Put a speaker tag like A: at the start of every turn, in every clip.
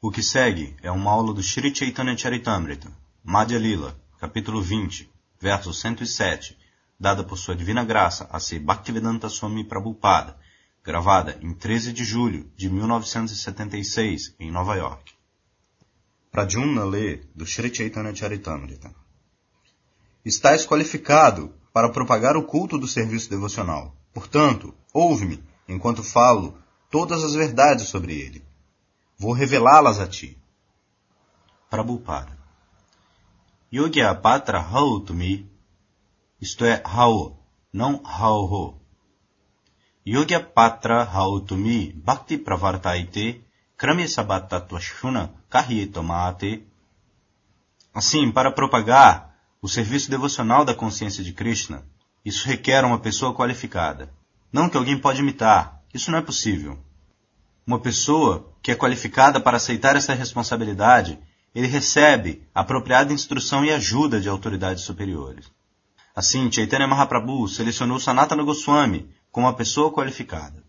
A: O que segue é uma aula do Sri Chaitanya Charitamrita, Madhya Lila, capítulo 20, verso 107, dada por sua divina graça a Sri Bhaktivedanta Swami Prabhupada, gravada em 13 de julho de 1976, em Nova York. Pradyumna lê do Sri Chaitanya Charitamrita. Estás qualificado para propagar o culto do serviço devocional. Portanto, ouve-me enquanto falo todas as verdades sobre ele. Vou revelá-las a ti. Prabhupada. Yogya Patra Hau Tumi, isto é, Hau, não Hau Yogya Patra Hau Tumi Bhakti Pravartaite Krami Sabatattvashuna Kahyetomate. Assim, para propagar o serviço devocional da consciência de Krishna, isso requer uma pessoa qualificada. Não que alguém pode imitar, isso não é possível. Uma pessoa que é qualificada para aceitar essa responsabilidade, ele recebe apropriada instrução e ajuda de autoridades superiores. Assim, Chaitanya Mahaprabhu selecionou Sanatana Goswami como uma pessoa qualificada.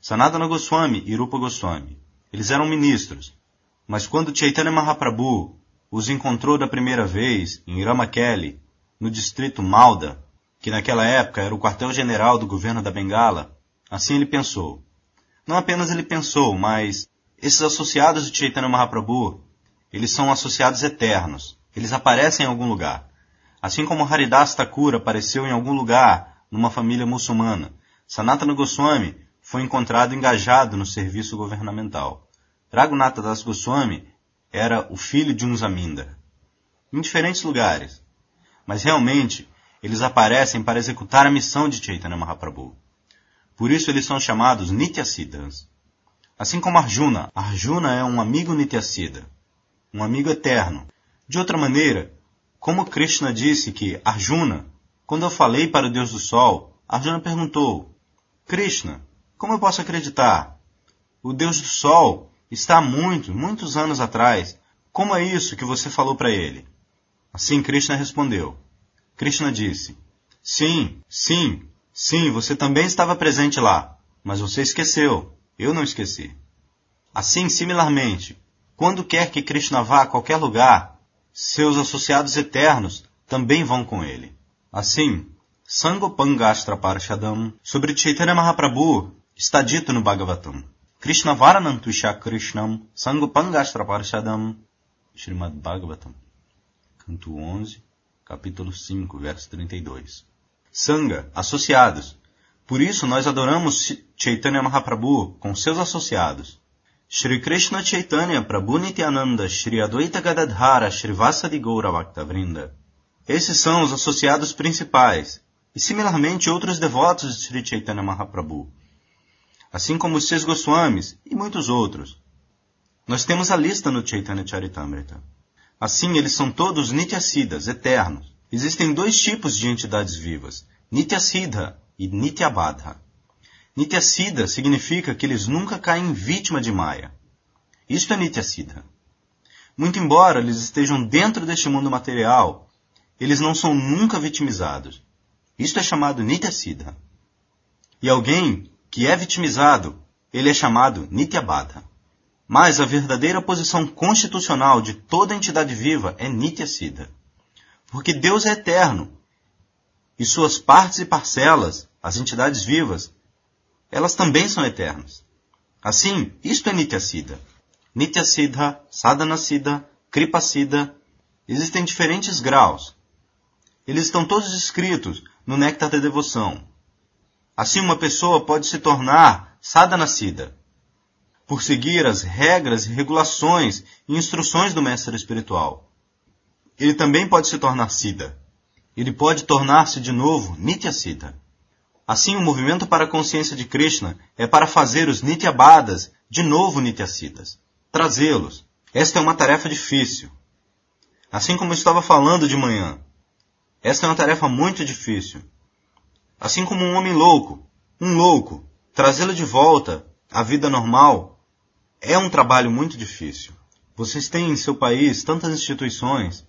A: Sanatana Goswami e Rupa Goswami. Eles eram ministros, mas quando Chaitanya Mahaprabhu os encontrou da primeira vez em Ramakeli, no distrito Malda, que naquela época era o quartel-general do governo da Bengala, assim ele pensou: não apenas ele pensou, mas esses associados de Chaitanya Mahaprabhu, eles são associados eternos. Eles aparecem em algum lugar. Assim como Haridas Thakur apareceu em algum lugar numa família muçulmana, Sanatana Goswami foi encontrado engajado no serviço governamental. Raghunatha Das Goswami era o filho de um Zamindar. Em diferentes lugares. Mas realmente, eles aparecem para executar a missão de Chaitanya Mahaprabhu. Por isso eles são chamados Nityasiddhas. Assim como Arjuna, Arjuna é um amigo Nityasiddha, um amigo eterno. De outra maneira, como Krishna disse que Arjuna, quando eu falei para o Deus do Sol, Arjuna perguntou: Krishna, como eu posso acreditar? O Deus do Sol está há muitos, muitos anos atrás. Como é isso que você falou para ele? Assim Krishna respondeu. Krishna disse: Sim, sim, Sim, você também estava presente lá, mas você esqueceu. Eu não esqueci. Assim, similarmente, quando quer que Krishna vá a qualquer lugar, seus associados eternos também vão com ele. Assim, Sangopangastra Parashadam sobre Chaitanya Mahaprabhu está dito no Bhagavatam. Krishna Varanantusha Krishnam Sangopangastra Parashadam Srimad Bhagavatam, canto 11, capítulo 5, verso 32. Sangha, associados. Por isso nós adoramos Chaitanya Mahaprabhu com seus associados. Shri Krishna Chaitanya Prabhu Nityananda Shri Advaita Gadadhara Shri Vasadi Gaura Bhaktavrinda. Esses são os associados principais, e similarmente outros devotos de Shri Chaitanya Mahaprabhu, assim como os seus Goswamis e muitos outros. Nós temos a lista no Chaitanya Charitamrita. Assim, eles são todos Nityasidas, eternos. Existem dois tipos de entidades vivas, Nityasiddha e Nityabadha. Nityasiddha significa que eles nunca caem vítima de Maya. Isto é Nityasiddha. Muito embora eles estejam dentro deste mundo material, eles não são nunca vitimizados. Isto é chamado Nityasiddha. E alguém que é vitimizado, ele é chamado Nityabadha. Mas a verdadeira posição constitucional de toda entidade viva é Nityasiddha. Porque Deus é eterno. E suas partes e parcelas, as entidades vivas, elas também são eternas. Assim, isto é Nityasiddha. Nityasiddha, Sadhanasiddha, Kripasiddha, existem diferentes graus. Eles estão todos escritos no Néctar da Devoção. Assim, uma pessoa pode se tornar Sadhanasiddha, por seguir as regras, regulações e instruções do mestre espiritual ele também pode se tornar Siddha. Ele pode tornar-se de novo Nitya Siddha. Assim, o movimento para a consciência de Krishna é para fazer os Nityabadas de novo Nityasiddhas. Trazê-los. Esta é uma tarefa difícil. Assim como eu estava falando de manhã. Esta é uma tarefa muito difícil. Assim como um homem louco, um louco, trazê-lo de volta à vida normal é um trabalho muito difícil. Vocês têm em seu país tantas instituições,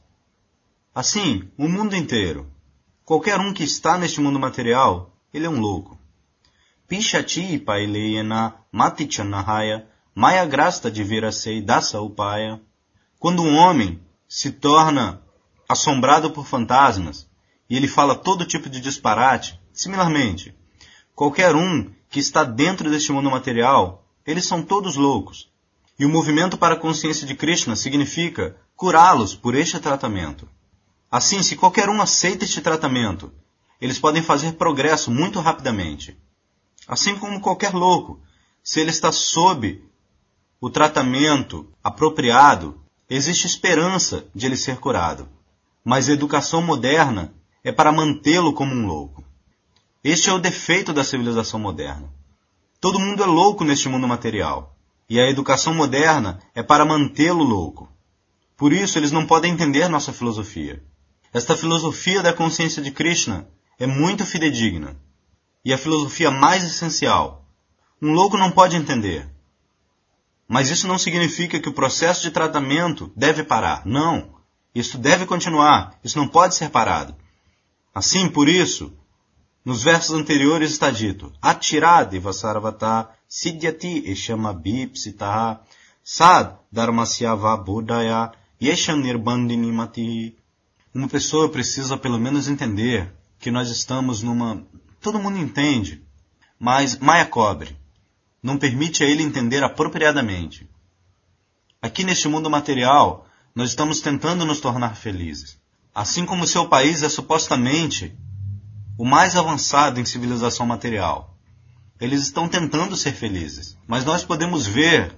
A: Assim, o mundo inteiro. Qualquer um que está neste mundo material, ele é um louco. Pishati paileyena matichanahaya Maya grasta de virasei dasa upaya. Quando um homem se torna assombrado por fantasmas e ele fala todo tipo de disparate, similarmente, qualquer um que está dentro deste mundo material, eles são todos loucos. E o movimento para a consciência de Krishna significa curá-los por este tratamento. Assim, se qualquer um aceita este tratamento, eles podem fazer progresso muito rapidamente. Assim como qualquer louco, se ele está sob o tratamento apropriado, existe esperança de ele ser curado. Mas a educação moderna é para mantê-lo como um louco. Este é o defeito da civilização moderna. Todo mundo é louco neste mundo material. E a educação moderna é para mantê-lo louco. Por isso, eles não podem entender nossa filosofia. Esta filosofia da consciência de Krishna é muito fidedigna. E a filosofia mais essencial. Um louco não pode entender. Mas isso não significa que o processo de tratamento deve parar. Não. Isso deve continuar. Isso não pode ser parado. Assim, por isso, nos versos anteriores está dito: Atirade vasarvata siddhyati eshama bipsitaha sad dharmasyava buddhaya yesham nirbandinimati. Uma pessoa precisa pelo menos entender que nós estamos numa. Todo mundo entende, mas Maia cobre. Não permite a ele entender apropriadamente. Aqui neste mundo material, nós estamos tentando nos tornar felizes. Assim como seu país é supostamente o mais avançado em civilização material. Eles estão tentando ser felizes. Mas nós podemos ver,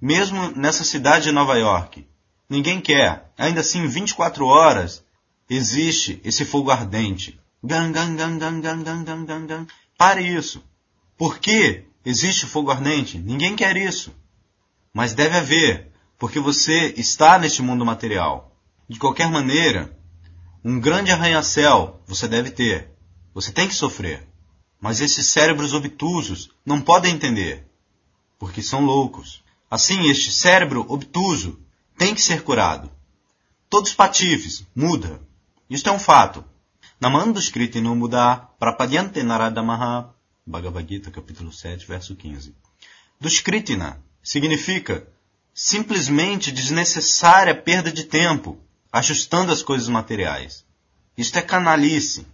A: mesmo nessa cidade de Nova York, ninguém quer. Ainda assim, 24 horas existe esse fogo ardente. Gan, gan, gan, gan, gan, gan, gan, gan, gan. Pare isso. Por que existe fogo ardente? Ninguém quer isso. Mas deve haver, porque você está neste mundo material. De qualquer maneira, um grande arranha-céu você deve ter. Você tem que sofrer. Mas esses cérebros obtusos não podem entender, porque são loucos. Assim, este cérebro obtuso tem que ser curado. Todos patifes, muda. Isto é um fato. Namando Skriti no mudar, prapadyante naradamaha, Bhagavad Gita, capítulo 7, verso 15. Duskritina significa simplesmente desnecessária perda de tempo, ajustando as coisas materiais. Isto é canalice.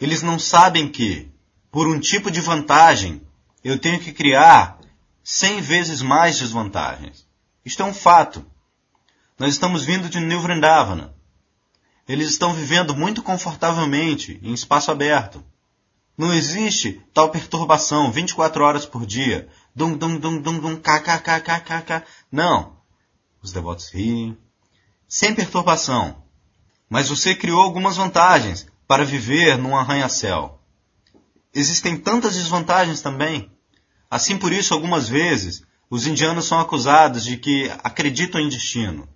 A: Eles não sabem que, por um tipo de vantagem, eu tenho que criar cem vezes mais desvantagens. Isto é um fato. Nós estamos vindo de New Vrindavana. Eles estão vivendo muito confortavelmente em espaço aberto. Não existe tal perturbação 24 horas por dia. Dum, dum, dum, dum, dum, kkkkkk. Não. Os devotos riem, sem perturbação. Mas você criou algumas vantagens para viver num arranha-céu. Existem tantas desvantagens também. Assim por isso, algumas vezes, os indianos são acusados de que acreditam em destino.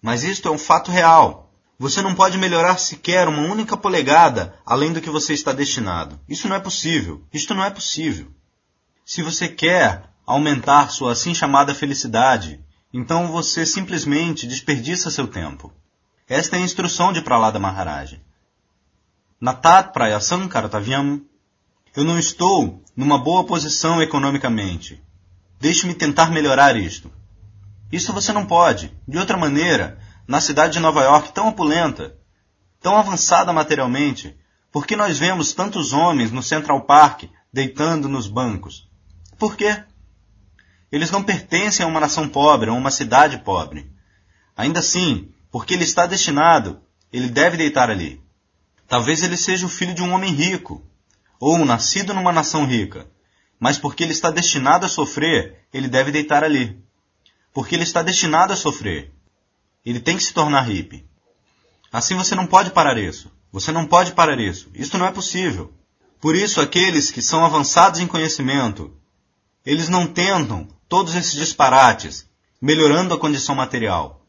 A: Mas isto é um fato real. Você não pode melhorar sequer uma única polegada além do que você está destinado. Isso não é possível. Isto não é possível. Se você quer aumentar sua assim chamada felicidade, então você simplesmente desperdiça seu tempo. Esta é a instrução de Pralada Maharaj. Natat Prayasam Kartavyam. Eu não estou numa boa posição economicamente. Deixe-me tentar melhorar isto. Isso você não pode. De outra maneira, na cidade de Nova York tão opulenta, tão avançada materialmente, por que nós vemos tantos homens no Central Park deitando nos bancos? Por quê? Eles não pertencem a uma nação pobre, a uma cidade pobre. Ainda assim, porque ele está destinado, ele deve deitar ali. Talvez ele seja o filho de um homem rico, ou nascido numa nação rica, mas porque ele está destinado a sofrer, ele deve deitar ali. Porque ele está destinado a sofrer. Ele tem que se tornar hippie. Assim você não pode parar isso. Você não pode parar isso. Isso não é possível. Por isso, aqueles que são avançados em conhecimento, eles não tentam todos esses disparates, melhorando a condição material.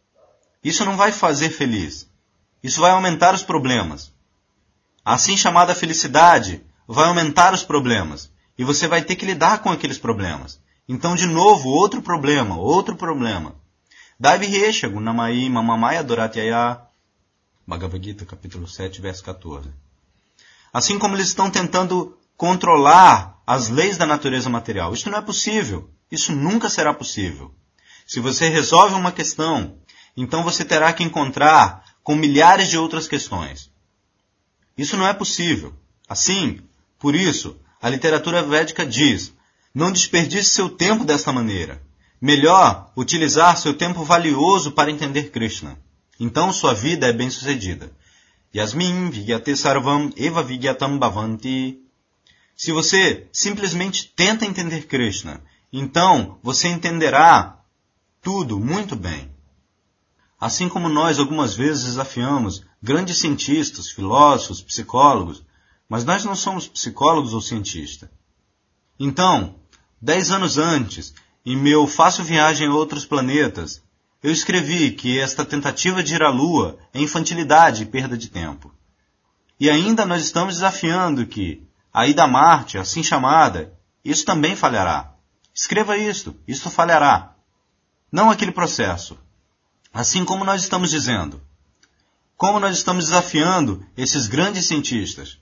A: Isso não vai fazer feliz. Isso vai aumentar os problemas. A assim chamada felicidade vai aumentar os problemas. E você vai ter que lidar com aqueles problemas. Então, de novo, outro problema, outro problema. Daivi Resha, Gunamai, Mamamaya Doratyaya. Bhagavad Gita, capítulo 7, verso 14. Assim como eles estão tentando controlar as leis da natureza material. Isto não é possível. Isso nunca será possível. Se você resolve uma questão, então você terá que encontrar com milhares de outras questões. Isso não é possível. Assim, por isso, a literatura védica diz: não desperdice seu tempo desta maneira. Melhor utilizar seu tempo valioso para entender Krishna. Então sua vida é bem-sucedida. Yasmin vigyate sarvam eva vigyatam bhavanti. Se você simplesmente tenta entender Krishna, então você entenderá tudo muito bem. Assim como nós algumas vezes desafiamos grandes cientistas, filósofos, psicólogos, mas nós não somos psicólogos ou cientistas. Então, dez anos antes, em meu Fácil Viagem a Outros Planetas, eu escrevi que esta tentativa de ir à Lua é infantilidade e perda de tempo. E ainda nós estamos desafiando que a ida a Marte, assim chamada, isso também falhará. Escreva isto, isto falhará. Não aquele processo. Assim como nós estamos dizendo. Como nós estamos desafiando esses grandes cientistas.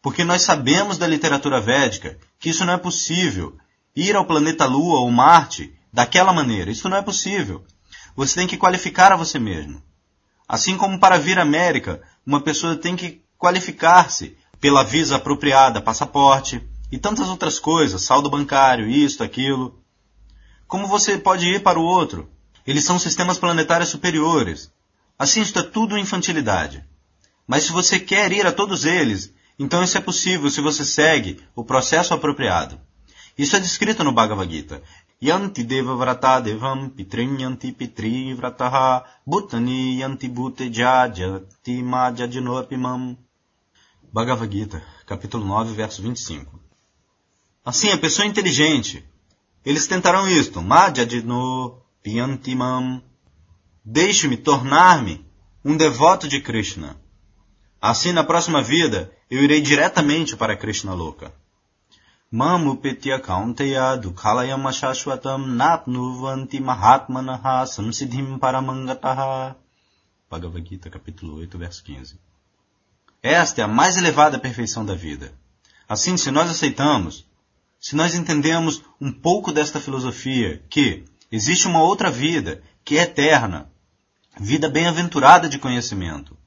A: Porque nós sabemos da literatura védica que isso não é possível. Ir ao planeta Lua ou Marte daquela maneira. Isso não é possível. Você tem que qualificar a você mesmo. Assim como para vir à América, uma pessoa tem que qualificar-se pela visa apropriada, passaporte e tantas outras coisas, saldo bancário, isto, aquilo. Como você pode ir para o outro? Eles são sistemas planetários superiores. Assim está tudo infantilidade. Mas se você quer ir a todos eles, então isso é possível se você segue o processo apropriado. Isso é descrito no Bhagavad Gita. Yanti deva vrata devam pitrin yanti pitri vrataha bhutani yanti bhute jajati majajinopimam. Bhagavad Gita, capítulo 9, verso 25. Assim, a pessoa inteligente, eles tentarão isto. Majajino piantimam. Deixe-me tornar-me um devoto de Krishna. Assim, na próxima vida, eu irei diretamente para Krishna Loka. Mamupetya dukhalayam ashashvatam napnuvanti mahatmanaha samsiddhim paramangataha. Bhagavad Gita, capítulo 8, verso 15. Esta é a mais elevada perfeição da vida. Assim, se nós aceitamos, se nós entendemos um pouco desta filosofia, que existe uma outra vida, que é eterna, vida bem-aventurada de conhecimento,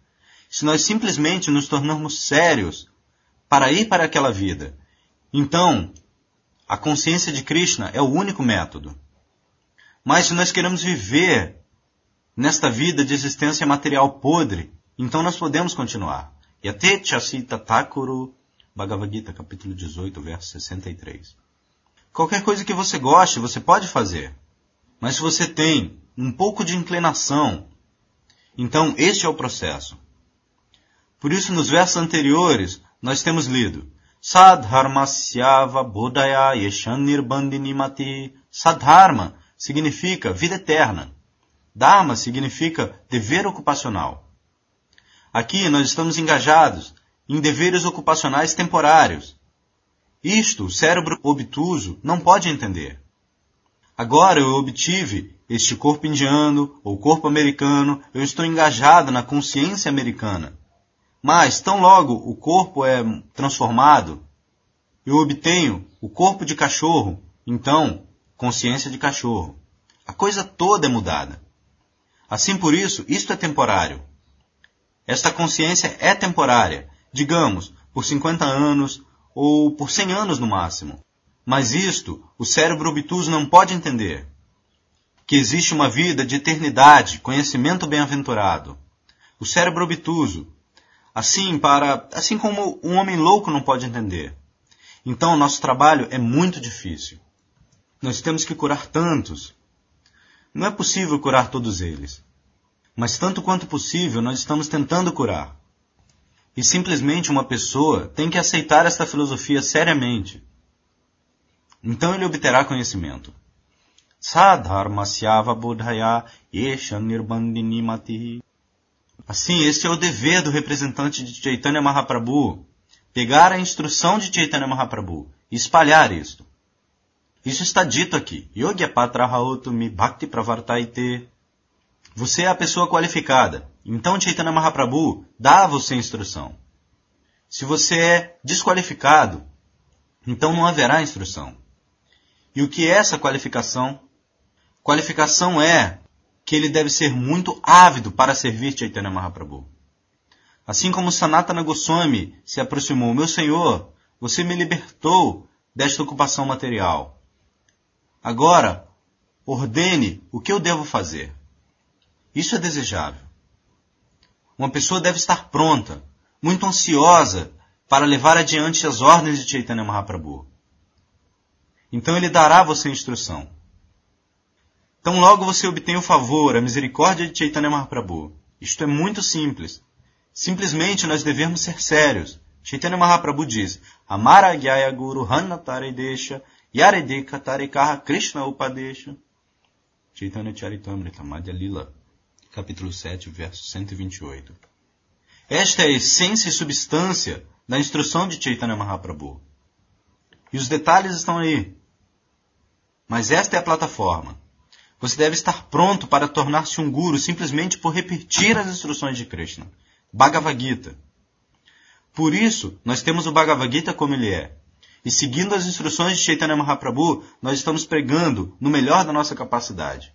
A: se nós simplesmente nos tornarmos sérios para ir para aquela vida, então, a consciência de Krishna é o único método. Mas se nós queremos viver nesta vida de existência material podre, então nós podemos continuar. Yate Chasita Takuru, Bhagavad Gita, capítulo 18, verso 63. Qualquer coisa que você goste, você pode fazer. Mas se você tem um pouco de inclinação, então este é o processo. Por isso, nos versos anteriores, nós temos lido Sadharmasyava Bodhaya Yeshannirbandinimati. Sadharma significa vida eterna. Dharma significa dever ocupacional. Aqui nós estamos engajados em deveres ocupacionais temporários. Isto o cérebro obtuso não pode entender. Agora eu obtive este corpo indiano ou corpo americano, eu estou engajado na consciência americana. Mas, tão logo o corpo é transformado, eu obtenho o corpo de cachorro, então, consciência de cachorro. A coisa toda é mudada. Assim por isso, isto é temporário. Esta consciência é temporária, digamos, por 50 anos ou por 100 anos no máximo. Mas isto o cérebro obtuso não pode entender. Que existe uma vida de eternidade, conhecimento bem-aventurado. O cérebro obtuso assim para assim como um homem louco não pode entender. Então, nosso trabalho é muito difícil. Nós temos que curar tantos. Não é possível curar todos eles. Mas tanto quanto possível, nós estamos tentando curar. E simplesmente uma pessoa tem que aceitar esta filosofia seriamente. Então ele obterá conhecimento. Sadharmasyava buddhaya yesha nirbandinimati. Assim, esse é o dever do representante de Chaitanya Mahaprabhu, pegar a instrução de Chaitanya Mahaprabhu e espalhar isto. Isso está dito aqui. Patrahautumi Bhakti Pravartaite. Você é a pessoa qualificada. Então Chaitanya Mahaprabhu dá a você instrução. Se você é desqualificado, então não haverá instrução. E o que é essa qualificação? Qualificação é que ele deve ser muito ávido para servir Chaitanya Mahaprabhu. Assim como Sanatana Goswami se aproximou, meu senhor, você me libertou desta ocupação material. Agora, ordene o que eu devo fazer. Isso é desejável. Uma pessoa deve estar pronta, muito ansiosa para levar adiante as ordens de Chaitanya Mahaprabhu. Então ele dará a você instrução. Então logo você obtém o favor, a misericórdia de Chaitanya Mahaprabhu. Isto é muito simples. Simplesmente nós devemos ser sérios. Chaitanya Mahaprabhu diz, Amara Gyaya Guru Hanatare Desha Yaredeka Tarekaha Krishna Upadesha. Chaitanya Charitamrita Madhya Lila, capítulo 7, verso 128. Esta é a essência e substância da instrução de Chaitanya Mahaprabhu. E os detalhes estão aí. Mas esta é a plataforma. Você deve estar pronto para tornar-se um guru simplesmente por repetir as instruções de Krishna. Bhagavad Gita. Por isso, nós temos o Bhagavad Gita como ele é. E seguindo as instruções de Chaitanya Mahaprabhu, nós estamos pregando no melhor da nossa capacidade.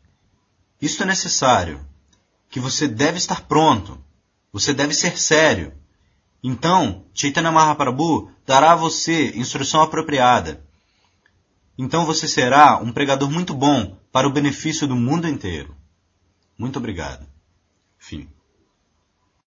A: Isso é necessário. Que você deve estar pronto. Você deve ser sério. Então, Chaitanya Mahaprabhu dará a você instrução apropriada. Então você será um pregador muito bom para o benefício do mundo inteiro. Muito obrigado. Fim.